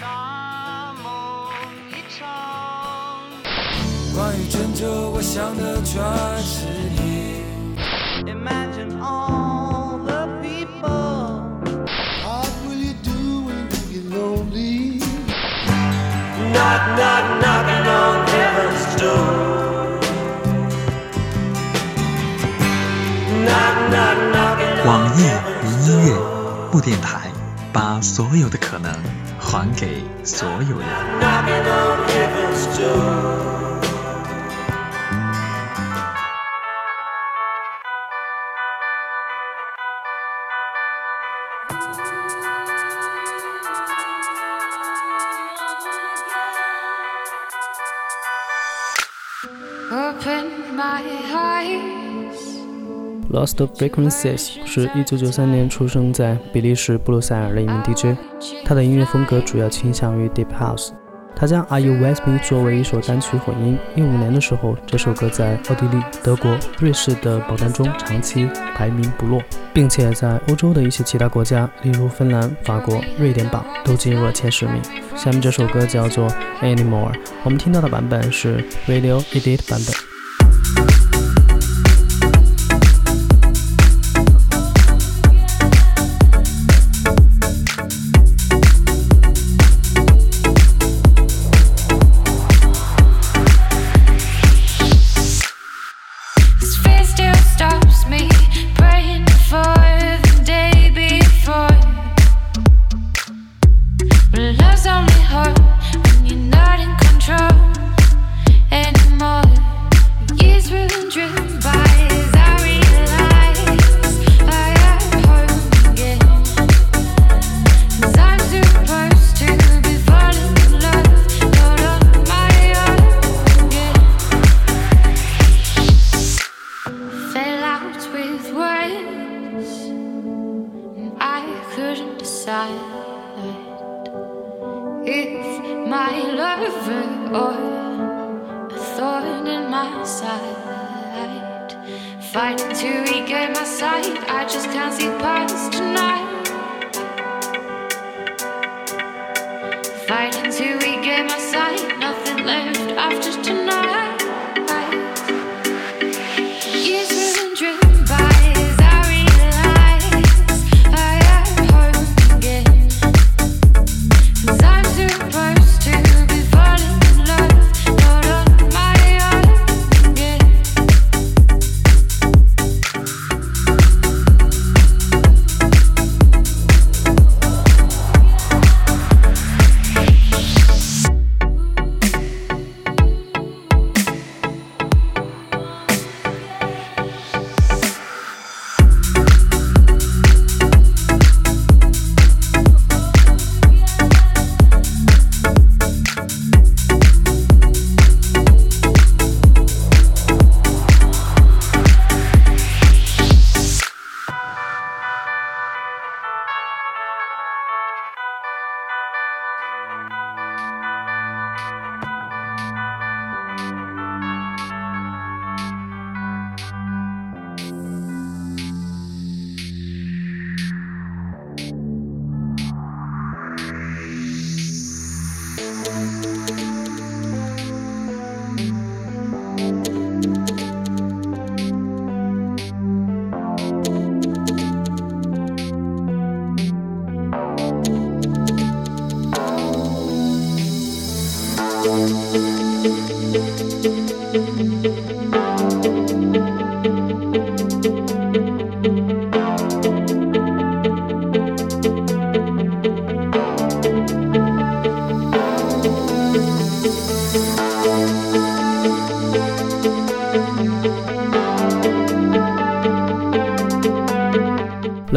大梦一场。关于拯救，我想的全是你。Imagine all the people. What will you do when you get lonely? Knock, knock, knocking on heaven's door. Knock, knock, knocking on 网易云音乐.不电台，把所有的可能还给所有人。aha Open my eyes. Lost Frequencies 是一九九三年出生在比利时布鲁塞尔的一名 DJ，他的音乐风格主要倾向于 Deep House。他将 Are You With Me 作为一首单曲混音。一五年的时候，这首歌在奥地利、德国、瑞士的榜单中长期排名不落，并且在欧洲的一些其他国家，例如芬兰、法国、瑞典榜都进入了前十名。下面这首歌叫做 Anymore，我们听到的版本是 Radio Edit 版本。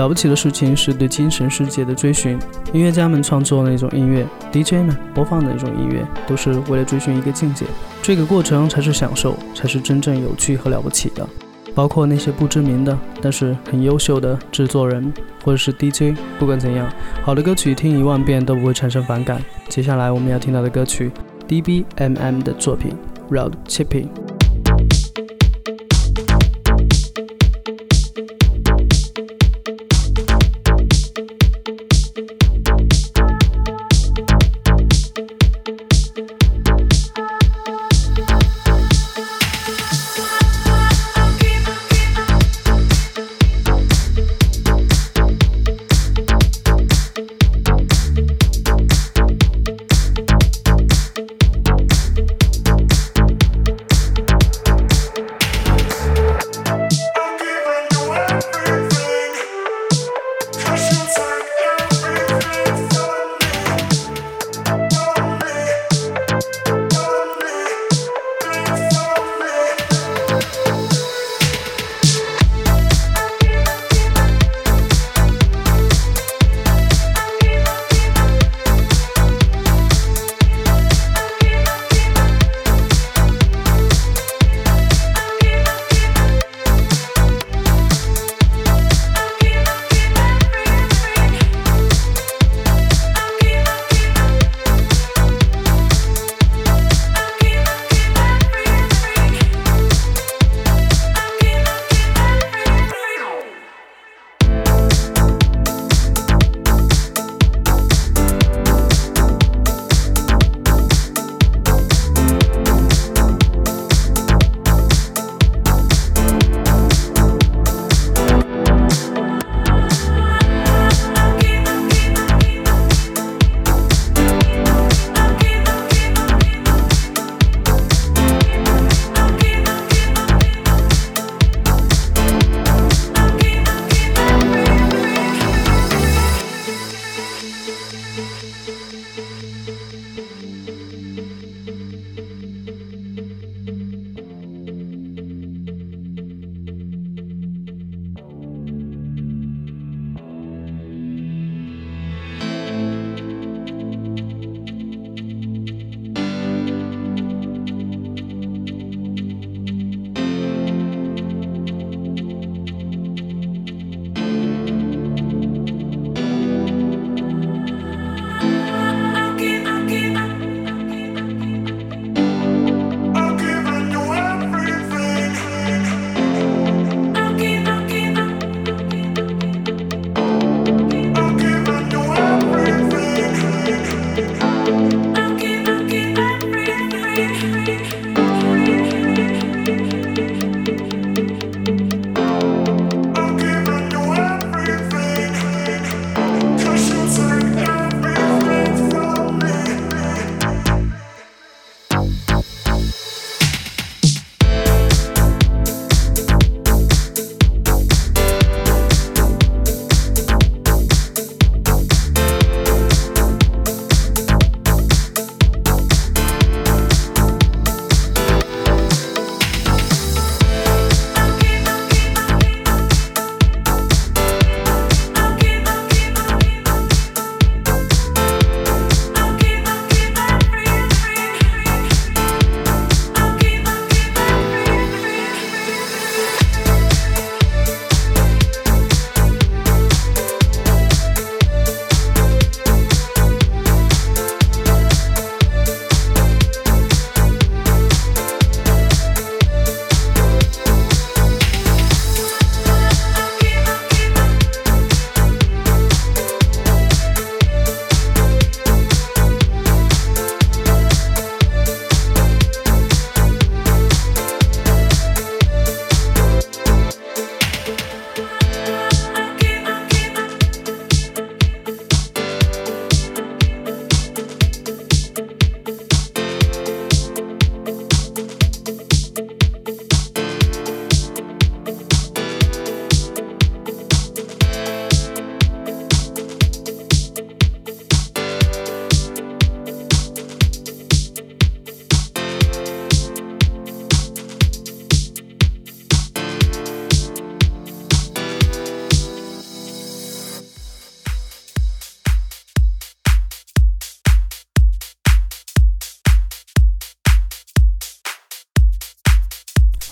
了不起的事情是对精神世界的追寻。音乐家们创作的那种音乐，DJ 们播放的那种音乐，都是为了追寻一个境界。这个过程才是享受，才是真正有趣和了不起的。包括那些不知名的，但是很优秀的制作人或者是 DJ，不管怎样，好的歌曲听一万遍都不会产生反感。接下来我们要听到的歌曲，DBMM 的作品《Road Chipping》。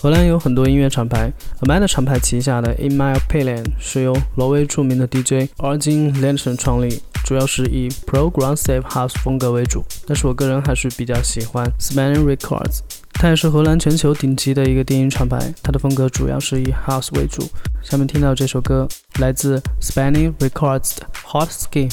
荷兰有很多音乐厂牌，Amanda 厂牌旗下的 In My Opinion 是由挪威著名的 DJ Arjun l a n s o n 创立，主要是以 Progressive House 风格为主。但是我个人还是比较喜欢 Spanning Records，它也是荷兰全球顶级的一个电音厂牌，它的风格主要是以 House 为主。下面听到这首歌来自 Spanning Records 的 Hot Skin。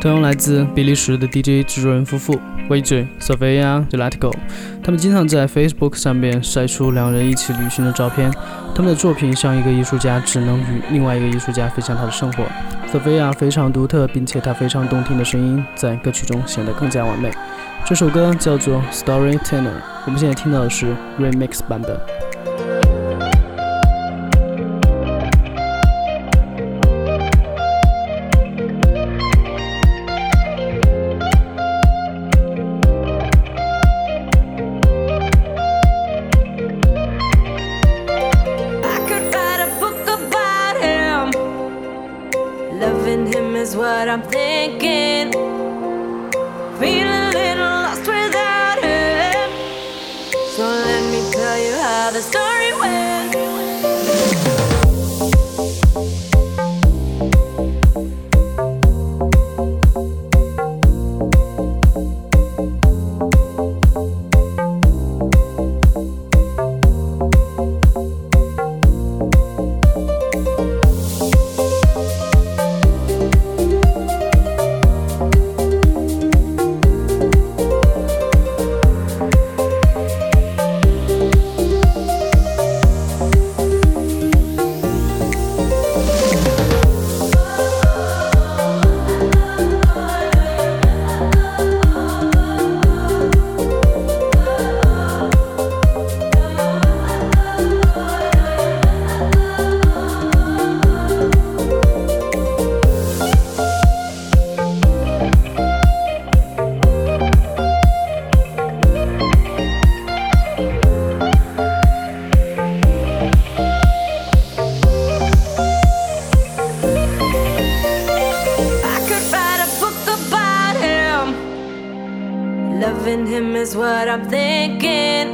同样来自比利时的 DJ 制作人夫妇 Wage Sofia d e l a t g o 他们经常在 Facebook 上面晒出两人一起旅行的照片。他们的作品像一个艺术家只能与另外一个艺术家分享他的生活。Sofia 非常独特，并且她非常动听的声音在歌曲中显得更加完美。这首歌叫做 Storyteller，我们现在听到的是 Remix 版本。What I'm thinking. Loving him is what I'm thinking.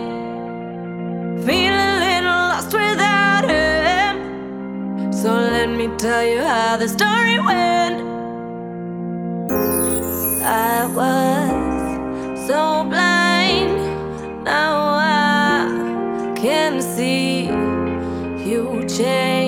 Feel a little lost without him. So let me tell you how the story went. I was so blind. Now I can see you changed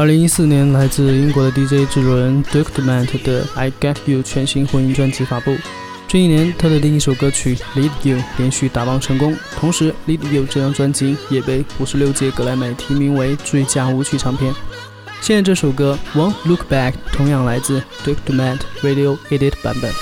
二零一四年，来自英国的 DJ 制作人 Duke Dumont 的《I Get You》全新混音专辑发布。这一年，他的另一首歌曲《Lead You》连续打榜成功，同时《Lead You》这张专辑也被五十六届格莱美提名为最佳舞曲唱片。现在这首歌《Won't Look Back》同样来自 Duke Dumont Radio Edit 版本。